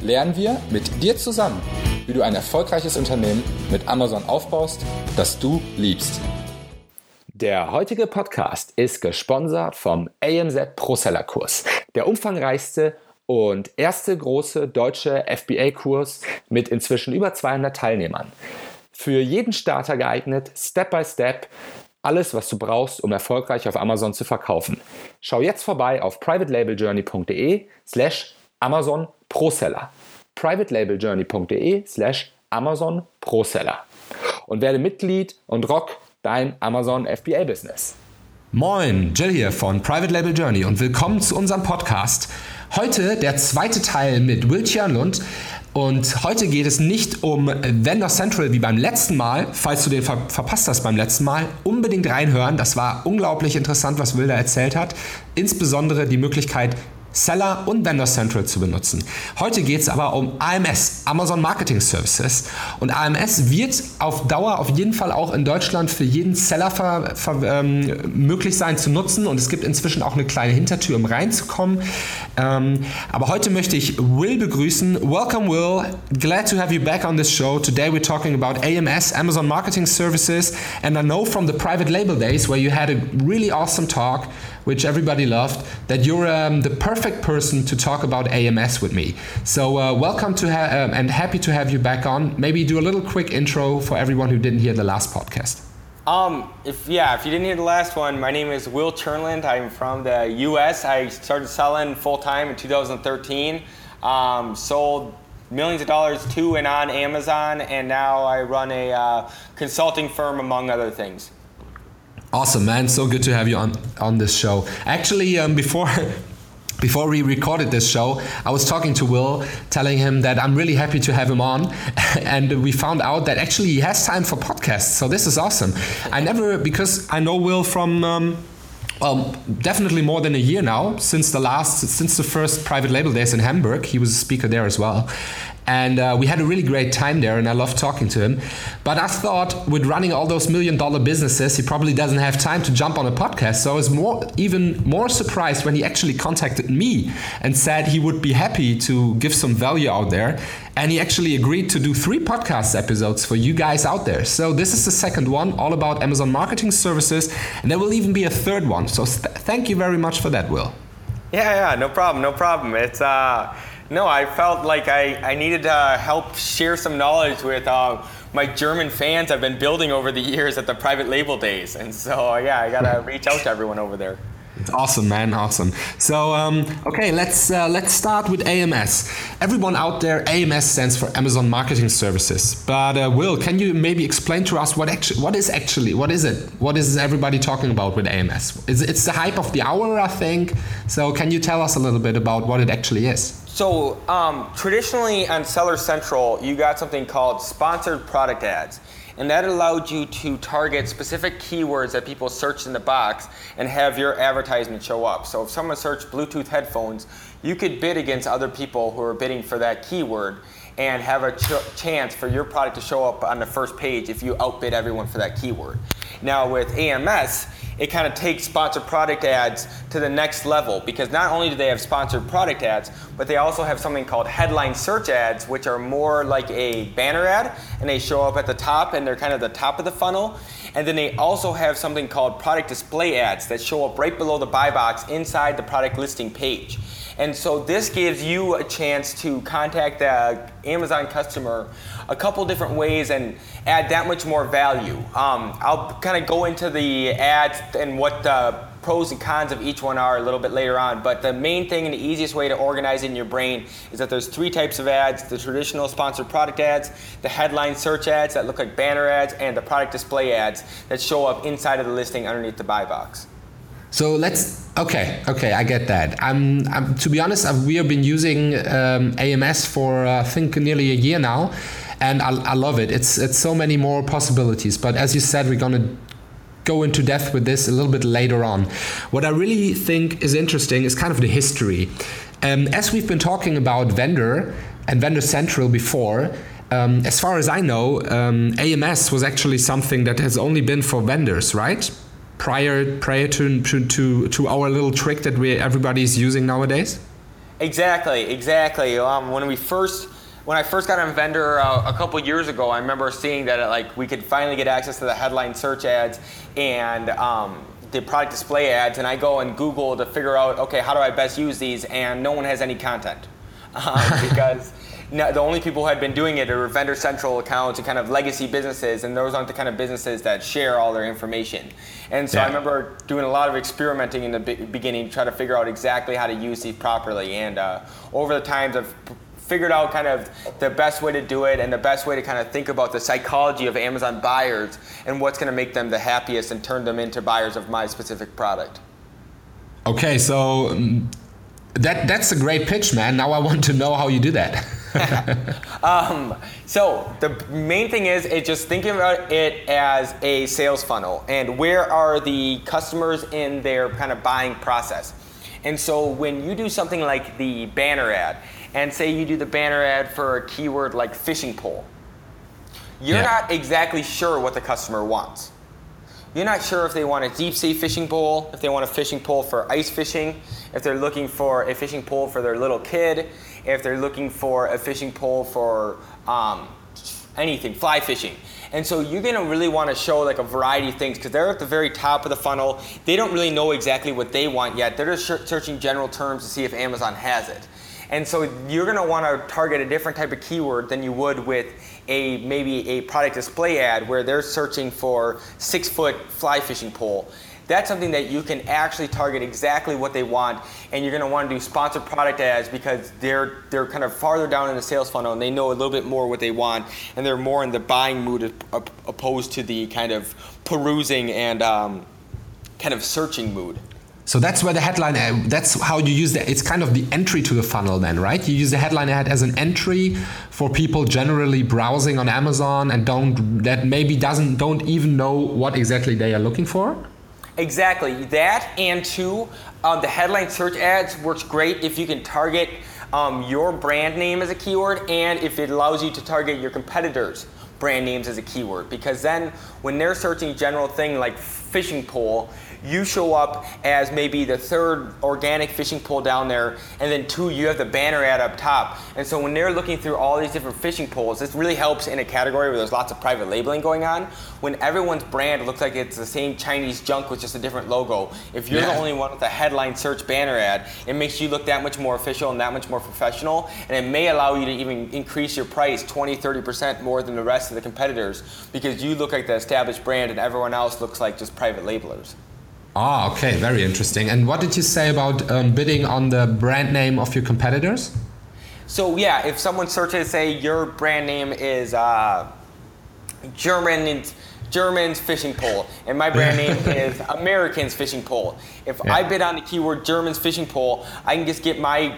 lernen wir mit dir zusammen, wie du ein erfolgreiches Unternehmen mit Amazon aufbaust, das du liebst. Der heutige Podcast ist gesponsert vom AMZ Pro Seller Kurs, der umfangreichste und erste große deutsche FBA-Kurs mit inzwischen über 200 Teilnehmern. Für jeden Starter geeignet, Step by Step, alles, was du brauchst, um erfolgreich auf Amazon zu verkaufen. Schau jetzt vorbei auf privatelabeljourney.de slash Amazon Proseller. privatelabeljourney.de slash Amazon Proseller. Und werde Mitglied und rock dein Amazon FBA Business. Moin, Jill hier von Private Label Journey und willkommen zu unserem Podcast. Heute der zweite Teil mit Will Tjernlund. Und heute geht es nicht um Vendor Central wie beim letzten Mal. Falls du den ver verpasst hast beim letzten Mal, unbedingt reinhören. Das war unglaublich interessant, was Will da erzählt hat. Insbesondere die Möglichkeit, Seller und Vendor Central zu benutzen. Heute geht es aber um AMS, Amazon Marketing Services. Und AMS wird auf Dauer auf jeden Fall auch in Deutschland für jeden Seller ver, ver, ähm, möglich sein zu nutzen. Und es gibt inzwischen auch eine kleine Hintertür, um reinzukommen. Ähm, aber heute möchte ich Will begrüßen. Welcome, Will. Glad to have you back on this show. Today we're talking about AMS, Amazon Marketing Services. And I know from the private label days where you had a really awesome talk which everybody loved, that you're um, the perfect person to talk about AMS with me. So uh, welcome to ha- um, and happy to have you back on. Maybe do a little quick intro for everyone who didn't hear the last podcast. Um, if yeah, if you didn't hear the last one, my name is Will Tjernlund. I'm from the U.S. I started selling full time in 2013. Um, sold millions of dollars to and on Amazon, and now I run a uh, consulting firm, among other things. Awesome, man. So good to have you on on this show. Actually, um, before before we recorded this show, I was talking to Will, telling him that I'm really happy to have him on, and we found out that actually he has time for podcasts. So this is awesome. I never because I know Will from. Um, well, definitely more than a year now since the last, since the first private label days in Hamburg. He was a speaker there as well, and uh, we had a really great time there, and I loved talking to him. But I thought, with running all those million dollar businesses, he probably doesn't have time to jump on a podcast. So I was more, even more surprised when he actually contacted me and said he would be happy to give some value out there. And he actually agreed to do three podcast episodes for you guys out there. So this is the second one, all about Amazon marketing services, and there will even be a third one. So th- thank you very much for that, Will. Yeah, yeah, no problem, no problem. It's uh no, I felt like I, I needed to help share some knowledge with uh, my German fans I've been building over the years at the private label days. And so, yeah, I got to reach out to everyone over there. It's awesome, man. Awesome. So, um, okay, let's uh, let's start with AMS. Everyone out there, AMS stands for Amazon Marketing Services. But uh, Will, can you maybe explain to us what actually what is actually what is it? What is everybody talking about with AMS? It's, it's the hype of the hour, I think. So, can you tell us a little bit about what it actually is? So um, traditionally on Seller Central, you got something called sponsored product ads. And that allowed you to target specific keywords that people searched in the box and have your advertisement show up. So if someone searched Bluetooth headphones, you could bid against other people who are bidding for that keyword and have a ch- chance for your product to show up on the first page if you outbid everyone for that keyword. Now with AMS, it kind of takes sponsored product ads to the next level because not only do they have sponsored product ads, but they also have something called headline search ads, which are more like a banner ad and they show up at the top and they're kind of the top of the funnel. And then they also have something called product display ads that show up right below the buy box inside the product listing page. And so this gives you a chance to contact the Amazon customer a couple different ways and add that much more value. Um, I'll kind of go into the ads and what the pros and cons of each one are a little bit later on. But the main thing and the easiest way to organize in your brain is that there's three types of ads the traditional sponsored product ads, the headline search ads that look like banner ads, and the product display ads that show up inside of the listing underneath the buy box. So let's okay, okay, I get that. I'm, I'm to be honest, I've, we have been using um, AMS for uh, I think nearly a year now, and I, I love it. It's it's so many more possibilities. But as you said, we're gonna go into depth with this a little bit later on. What I really think is interesting is kind of the history. Um, as we've been talking about vendor and vendor central before. Um, as far as I know, um, AMS was actually something that has only been for vendors, right? Prior prior to to to, our little trick that we everybody's using nowadays? Exactly, exactly. Um, when we first when I first got on Vendor uh, a couple years ago, I remember seeing that uh, like we could finally get access to the headline search ads and um, the product display ads, and I go and Google to figure out okay how do I best use these, and no one has any content um, because the only people who had been doing it are vendor central accounts and kind of legacy businesses, and those aren't the kind of businesses that share all their information. And so yeah. I remember doing a lot of experimenting in the beginning to try to figure out exactly how to use these properly. And uh, over the times, I've figured out kind of the best way to do it and the best way to kind of think about the psychology of Amazon buyers and what's going to make them the happiest and turn them into buyers of my specific product. Okay, so um, that that's a great pitch, man. Now I want to know how you do that. um, so the main thing is it just thinking about it as a sales funnel and where are the customers in their kind of buying process. And so when you do something like the banner ad, and say you do the banner ad for a keyword like fishing pole, you're yeah. not exactly sure what the customer wants. You're not sure if they want a deep sea fishing pole, if they want a fishing pole for ice fishing, if they're looking for a fishing pole for their little kid, if they're looking for a fishing pole for um, anything, fly fishing. And so you're gonna really wanna show like a variety of things because they're at the very top of the funnel. They don't really know exactly what they want yet. They're just searching general terms to see if Amazon has it. And so you're gonna wanna target a different type of keyword than you would with a maybe a product display ad where they're searching for six foot fly fishing pole. That's something that you can actually target exactly what they want and you're going to want to do sponsored product ads because they're they're kind of farther down in the sales funnel and they know a little bit more what they want and they're more in the buying mood opposed to the kind of perusing and um, kind of searching mood so that's where the headline that's how you use that. It's kind of the entry to the funnel then, right? You use the headline ad as an entry for people generally browsing on Amazon and don't that maybe doesn't don't even know what exactly they are looking for. Exactly. That and two, um, the headline search ads works great if you can target um, your brand name as a keyword and if it allows you to target your competitors' brand names as a keyword. Because then when they're searching general thing like fishing pole, you show up as maybe the third organic fishing pole down there, and then two, you have the banner ad up top. And so when they're looking through all these different fishing poles, this really helps in a category where there's lots of private labeling going on. When everyone's brand looks like it's the same Chinese junk with just a different logo, if you're yeah. the only one with a headline search banner ad, it makes you look that much more official and that much more professional, and it may allow you to even increase your price 20, 30% more than the rest of the competitors because you look like the established brand and everyone else looks like just private labelers. Ah, okay, very interesting. And what did you say about um, bidding on the brand name of your competitors? So yeah, if someone searches, say your brand name is uh, German German's fishing pole, and my brand name is American's fishing pole. If yeah. I bid on the keyword German's fishing pole, I can just get my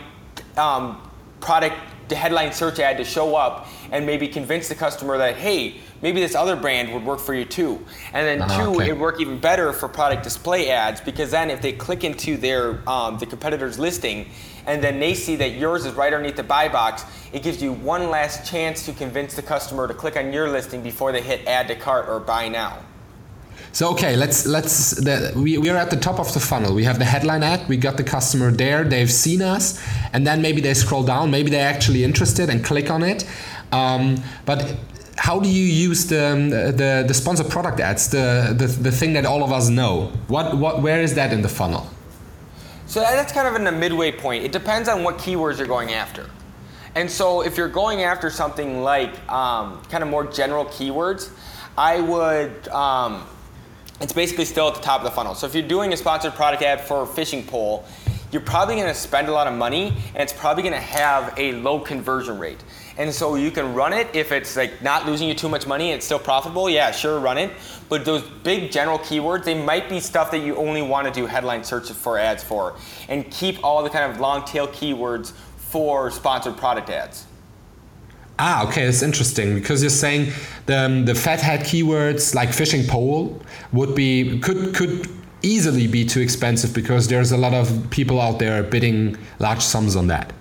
um, product headline search ad to show up and maybe convince the customer that hey maybe this other brand would work for you too. And then uh, two, okay. it would work even better for product display ads because then if they click into their um, the competitor's listing and then they see that yours is right underneath the buy box, it gives you one last chance to convince the customer to click on your listing before they hit add to cart or buy now. So okay, let's let's the, we we are at the top of the funnel. We have the headline ad. We got the customer there. They've seen us, and then maybe they scroll down. Maybe they're actually interested and click on it. Um, but how do you use the, the, the sponsor product ads, the, the, the thing that all of us know? What, what, where is that in the funnel? So that's kind of in the midway point. It depends on what keywords you're going after. And so if you're going after something like um, kind of more general keywords, I would, um, it's basically still at the top of the funnel. So if you're doing a sponsored product ad for fishing pole, you're probably going to spend a lot of money and it's probably going to have a low conversion rate. And so you can run it if it's like not losing you too much money it's still profitable. Yeah, sure, run it. But those big general keywords, they might be stuff that you only want to do headline searches for ads for, and keep all the kind of long tail keywords for sponsored product ads. Ah, okay, that's interesting because you're saying the um, the fathead keywords like fishing pole would be could could easily be too expensive because there's a lot of people out there bidding large sums on that.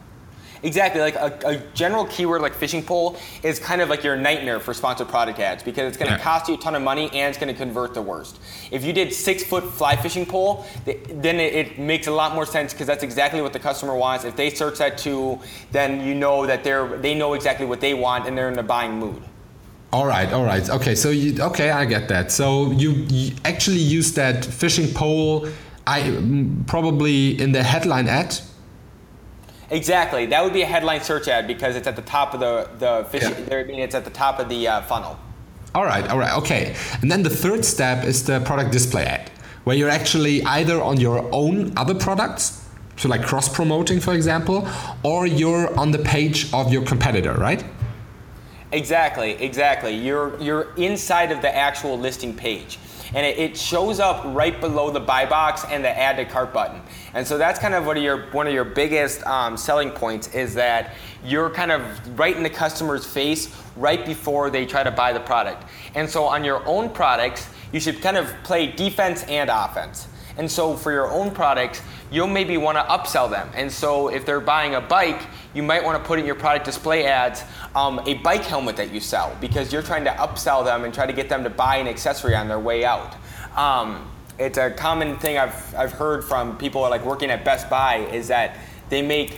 Exactly, like a, a, general keyword like fishing pole is kind of like your nightmare for sponsored product ads because it's going to yeah. cost you a ton of money and it's going to convert the worst. If you did six foot fly fishing pole, then it, it makes a lot more sense because that's exactly what the customer wants. If they search that too, then you know that they're they know exactly what they want and they're in a buying mood. All right, all right, okay. So you okay? I get that. So you, you actually use that fishing pole, I probably in the headline ad Exactly. That would be a headline search ad because it's at the top of the the fish. Yeah. I mean, it's at the top of the uh, funnel. All right. All right. Okay. And then the third step is the product display ad, where you're actually either on your own other products, so like cross promoting, for example, or you're on the page of your competitor, right? Exactly. Exactly. You're you're inside of the actual listing page and it, it, shows up right below the buy box and the add to cart button. And so that's kind of one of your one of your biggest um, selling points is that you're kind of right in the customer's face right before they try to buy the product. And so on your own products, you should kind of play defense and offense. And so for your own products, you'll maybe want to upsell them. And so if they're buying a bike, you might want to put in your product display ads um, a bike helmet that you sell because you're trying to upsell them and try to get them to buy an accessory on their way out. Um, it's a common thing I've, I've heard from people like working at Best Buy is that they make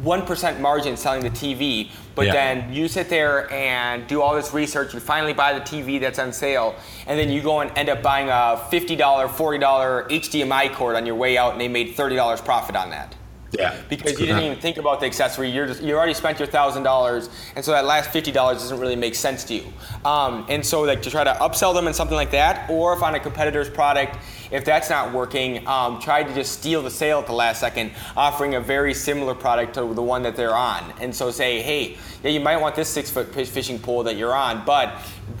1% margin selling the TV, but yeah. then you sit there and do all this research, you finally buy the TV that's on sale, and then you go and end up buying a $50, $40 HDMI cord on your way out, and they made $30 profit on that. Yeah. Because you didn't even think about the accessory. You're just you already spent your thousand dollars, and so that last fifty dollars doesn't really make sense to you. Um, and so like to try to upsell them in something like that, or if on a competitor's product, if that's not working, um, try to just steal the sale at the last second, offering a very similar product to the one that they're on. And so say, hey, yeah, you might want this six foot fishing pole that you're on, but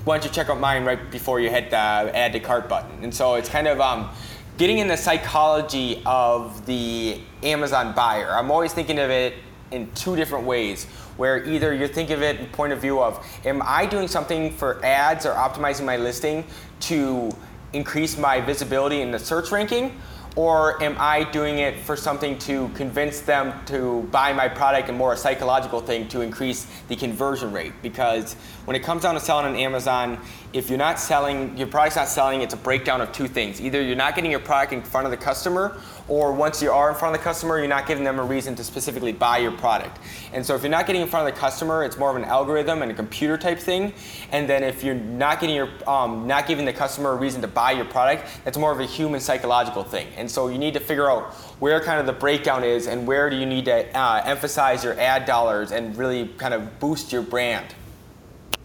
why don't you check out mine right before you hit the add to cart button? And so it's kind of um, getting in the psychology of the Amazon buyer. I'm always thinking of it in two different ways where either you think of it in point of view of am I doing something for ads or optimizing my listing to increase my visibility in the search ranking or am I doing it for something to convince them to buy my product and more a psychological thing to increase the conversion rate? Because when it comes down to selling on Amazon, if you're not selling, your product's not selling, it's a breakdown of two things. Either you're not getting your product in front of the customer, or once you are in front of the customer, you're not giving them a reason to specifically buy your product. And so if you're not getting in front of the customer, it's more of an algorithm and a computer type thing. And then if you're not getting your, um, not giving the customer a reason to buy your product, that's more of a human psychological thing. And so you need to figure out where kind of the breakdown is and where do you need to uh, emphasize your ad dollars and really kind of boost your brand.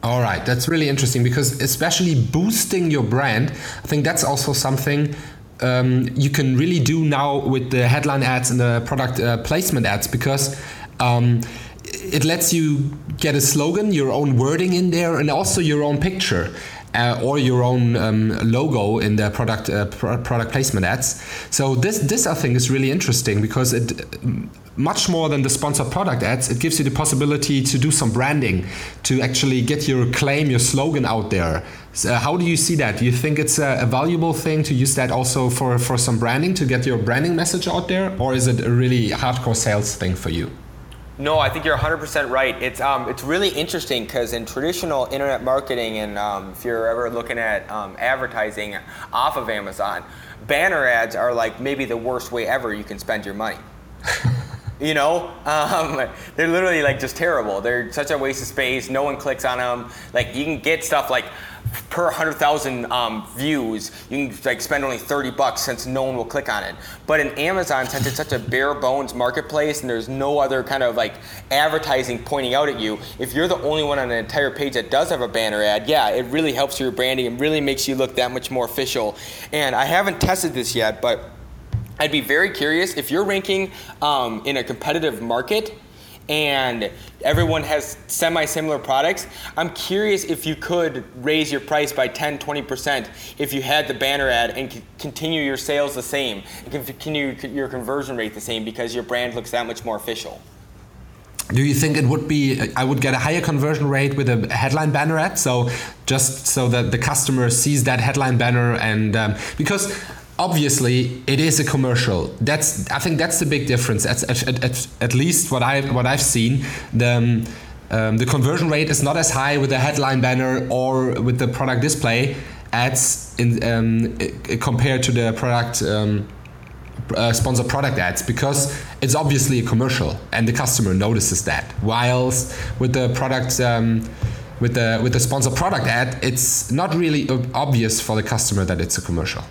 All right, that's really interesting because especially boosting your brand, I think that's also something um, you can really do now with the headline ads and the product uh, placement ads because um, it lets you get a slogan, your own wording in there, and also your own picture uh, or your own um, logo in the product uh, product placement ads. So this this I think is really interesting because it much more than the sponsored product ads, it gives you the possibility to do some branding, to actually get your claim, your slogan out there. So how do you see that? Do you think it's a, a, valuable thing to use that also for, for some branding to get your branding message out there, or is it a really hardcore sales thing for you? No, I think you're 100% right. It's um, it's really interesting because in traditional internet marketing, and um, if you're ever looking at um, advertising off of Amazon, banner ads are like maybe the worst way ever you can spend your money. you know? Um, they're literally like just terrible. They're such a waste of space. No one clicks on them like you can get stuff like per 100,000 um, views, you can like spend only 30 bucks since no one will click on it. But in Amazon, since it's such a bare bones marketplace and there's no other kind of like advertising pointing out at you, if you're the only one on an entire page that does have a banner ad, yeah, it really helps your branding. And really makes you look that much more official. And I haven't tested this yet, but I'd be very curious if you're ranking um, in a competitive market and everyone has semi-similar products i'm curious if you could raise your price by 10 20% if you had the banner ad and c- continue your sales the same continue your conversion rate the same because your brand looks that much more official. Do you think it would be i would get a higher conversion rate with a headline banner ad? So just so that the customer sees that headline banner and um, because obviously it is a commercial that's i think that's the big difference at, at, at, at least what i what i've seen the um, um, the conversion rate is not as high with the headline banner or with the product display ads in um, compared to the product um, uh, sponsor product ads because it's obviously a commercial and the customer notices that. Whilst with the product um, with the with the sponsor product ad, it's not really obvious for the customer that it's a commercial.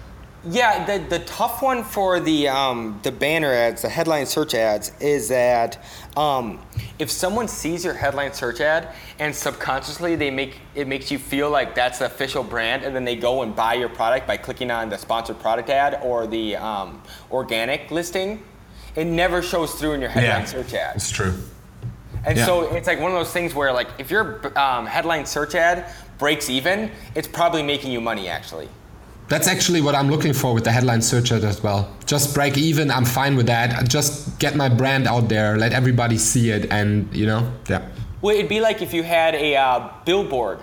Yeah, the, the tough one for the um, the banner ads, the headline search ads, is that um, if someone sees your headline search ad and subconsciously they make it makes you feel like that's the official brand, and then they go and buy your product by clicking on the sponsored product ad or the um, organic listing, it never shows through in your headline yeah, search ad. It's true. And yeah. so it's like one of those things where like if your um, headline search ad breaks even, it's probably making you money actually. That's actually what I'm looking for with the headline search ad as well. Just break even, I'm fine with that. Just get my brand out there, let everybody see it, and you know, yeah. Well, it'd be like if you had a uh, billboard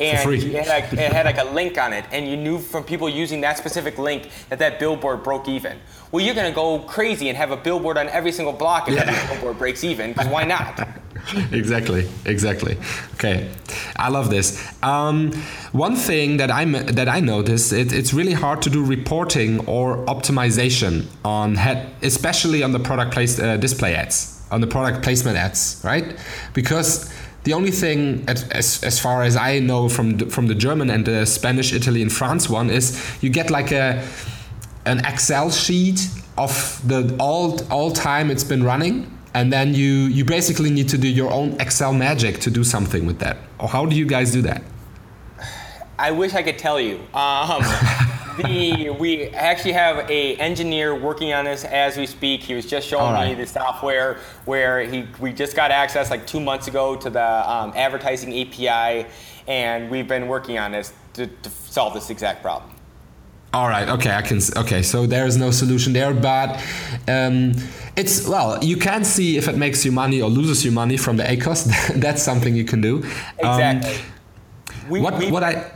and it had, like, it had like a link on it, and you knew from people using that specific link that that billboard broke even. Well, you're gonna go crazy and have a billboard on every single block if yeah. that billboard breaks even, because why not? exactly, exactly. Okay, I love this. Um, one thing that I that I noticed it, it's really hard to do reporting or optimization on head, especially on the product place uh, display ads, on the product placement ads, right? Because the only thing, as, as far as I know from the, from the German and the Spanish, Italy, and France one, is you get like a an Excel sheet of the all all time it's been running and then you you basically need to do your own excel magic to do something with that. Or how do you guys do that? I wish i could tell you. Um, the, we actually have a engineer working on this as we speak. He was just showing right. me the software where he we just got access like two months ago to the um, advertising api and we've been working on this to, to solve this exact problem all right. Okay. I can. Okay. So there is no solution there, but um, it's well. You can see if it makes you money or loses you money from the ACOS. That's something you can do. Exactly. Um, we, what we, what I.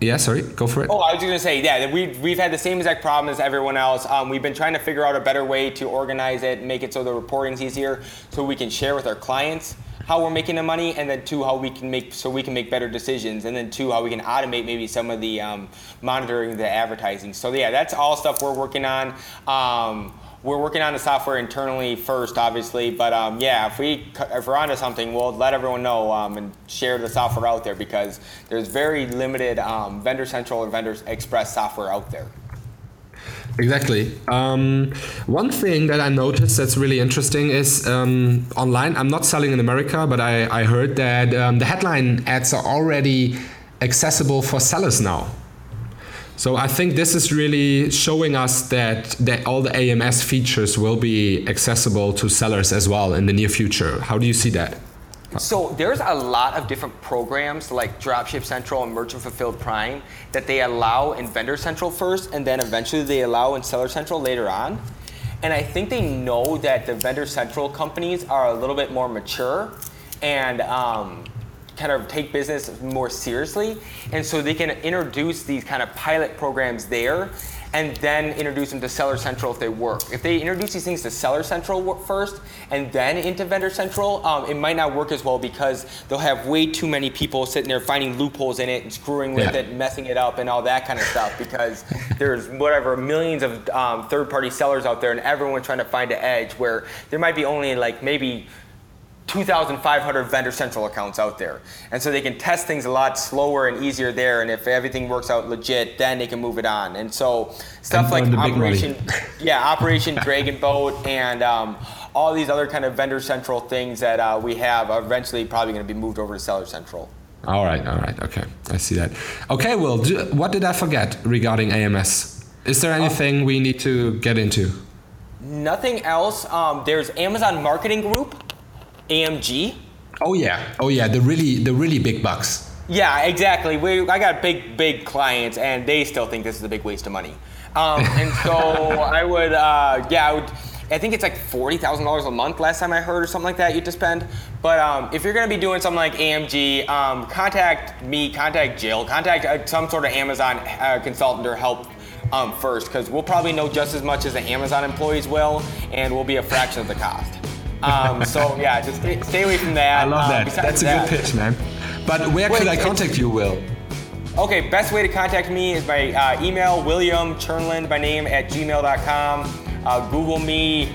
Yeah, sorry, go for it. Oh, I was going to say, yeah, we've, we've had the same exact problem as everyone else. Um, we've been trying to figure out a better way to organize it, make it so the reporting's easier, so we can share with our clients how we're making the money, and then two, how we can make so we can make better decisions, and then two, how we can automate maybe some of the um, monitoring the advertising. So yeah, that's all stuff we're working on. Um, we're working on the software internally first, obviously, but um, yeah, if we if we're onto something, we'll let everyone know um, and share the software out there because there's very limited um, Vendor Central or Vendor Express software out there. Exactly. Um, one thing that I noticed that's really interesting is um, online. I'm not selling in America, but I, I heard that um, the headline ads are already accessible for sellers now. So I think this is really showing us that, that all the AMS features will be accessible to sellers as well in the near future. How do you see that? So there's a lot of different programs like Dropship Central and Merchant Fulfilled Prime that they allow in Vendor Central first, and then eventually they allow in Seller Central later on. And I think they know that the Vendor Central companies are a little bit more mature and um, kind of take business more seriously, and so they can introduce these kind of pilot programs there and then introduce them to Seller Central if they work. If they introduce these things to Seller Central first and then into Vendor Central, um, it might not work as well because they'll have way too many people sitting there finding loopholes in it and screwing with yeah. it, messing it up, and all that kind of stuff because there's whatever millions of um, third-party sellers out there and everyone's trying to find an edge where there might be only like maybe 2,500 vendor central accounts out there. And so they can test things a lot slower and easier there. And if everything works out legit, then they can move it on. And so stuff and like Operation, yeah, Operation Dragon Boat and um, all these other kind of vendor central things that uh, we have are eventually probably going to be moved over to Seller Central. All right, all right, okay, I see that. Okay, well, do, what did I forget regarding AMS? Is there anything we need to get into? Nothing else. Um, there's Amazon Marketing Group, AMG. Oh yeah, oh yeah, the really the really big bucks. Yeah, exactly. We, I got big big clients, and they still think this is a big waste of money. Um, and so I would, uh, yeah, I would. I think it's like forty thousand dollars a month. Last time I heard, or something like that, you have to spend. But um, if you're going to be doing something like AMG, um, contact me, contact Jill, contact uh, some sort of Amazon uh, consultant or help um, first, because we'll probably know just as much as the Amazon employees will, and we'll be a fraction of the cost. Um, so yeah, just stay, stay, away from that. I love um, that. That's a that, good pitch, man. But where could I contact you, Will? Okay, best way to contact me is by uh, email, William Tjernlund by name at gmail.com. Uh, Google me,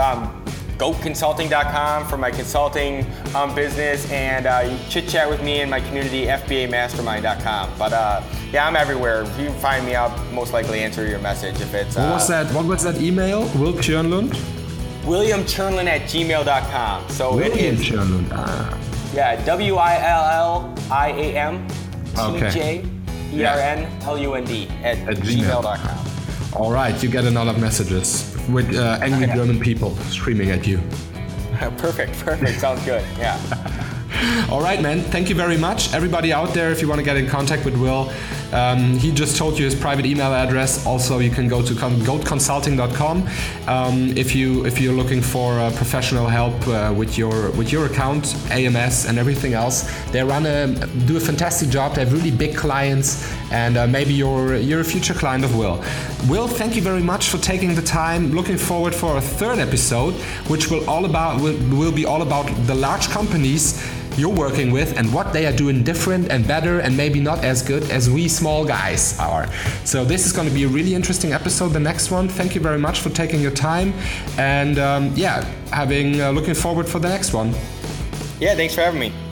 um, goatconsulting.com for my consulting um, business, and uh, you chit chat with me in my community, FBAmastermind.com. But uh, yeah, I'm everywhere. If you find me, I'll most likely answer your message if it's. what was uh, that? What was that email? Will Tjernlund? William Tjernlund at gmail.com. So William it is. Tjernlund. Ah. Yeah, W I L L I A M T J E R N L U N D at, at gmail.com. All right, you get a lot of messages with uh, angry German people screaming at you. perfect, perfect. Sounds good. Yeah. All right, man. Thank you very much. Everybody out there, if you want to get in contact with Will, um, he just told you his private email address. Also, you can go to goatconsulting.com um, if you if you're looking for uh, professional help uh, with your with your account, AMS, and everything else. They run a do a fantastic job. They have really big clients, and uh, maybe you're you're a future client of Will. Will, thank you very much for taking the time. Looking forward for a third episode, which will all about will, will be all about the large companies you're working with and what they are doing different and better and maybe not as good as we small guys are. So this is going to be a really interesting episode. The next one. Thank you very much for taking your time and um, yeah, having uh, looking forward for the next one. Yeah, thanks for having me.